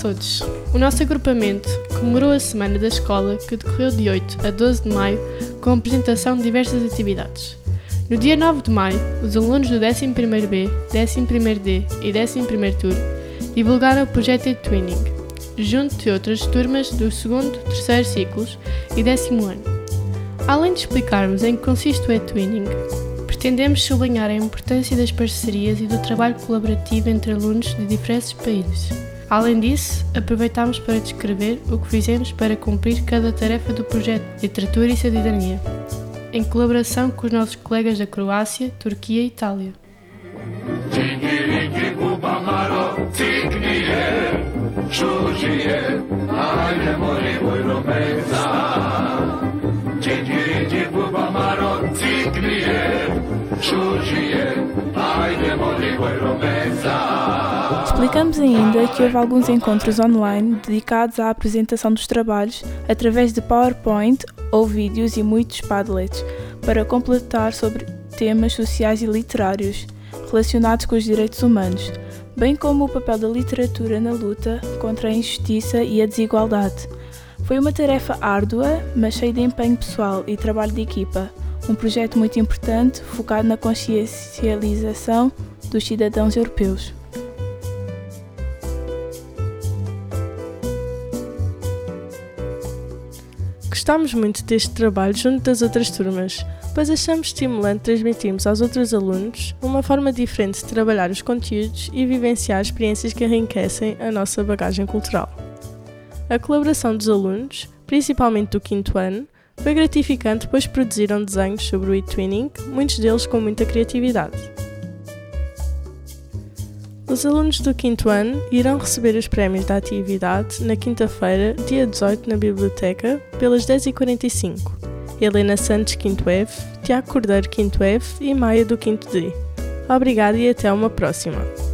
todos! O nosso agrupamento comemorou a Semana da Escola que decorreu de 8 a 12 de maio com a apresentação de diversas atividades. No dia 9 de maio, os alunos do 11º-B, 11º-D e 11º Tour divulgaram o projeto e-twinning, junto de outras turmas do 2º, 3 ciclos e 10 ano. Além de explicarmos em que consiste o e-twinning, pretendemos sublinhar a importância das parcerias e do trabalho colaborativo entre alunos de diferentes países. Além disso, aproveitamos para descrever o que fizemos para cumprir cada tarefa do projeto Literatura e Cidadania, em colaboração com os nossos colegas da Croácia, Turquia e Itália. Explicamos ainda que houve alguns encontros online dedicados à apresentação dos trabalhos através de PowerPoint ou vídeos e muitos Padlets para completar sobre temas sociais e literários relacionados com os direitos humanos, bem como o papel da literatura na luta contra a injustiça e a desigualdade. Foi uma tarefa árdua, mas cheia de empenho pessoal e trabalho de equipa. Um projeto muito importante focado na consciencialização dos cidadãos europeus. Gostámos muito deste trabalho junto das outras turmas, pois achamos estimulante transmitirmos aos outros alunos uma forma diferente de trabalhar os conteúdos e vivenciar experiências que enriquecem a nossa bagagem cultural. A colaboração dos alunos, principalmente do quinto ano, foi gratificante pois produziram desenhos sobre o e-twinning, muitos deles com muita criatividade. Os alunos do quinto ano irão receber os prémios da atividade na quinta-feira, dia 18, na biblioteca, pelas 10h45. Helena Santos, 5 F, Tiago Cordeiro, 5 F e Maia do 5 D. Obrigada e até uma próxima!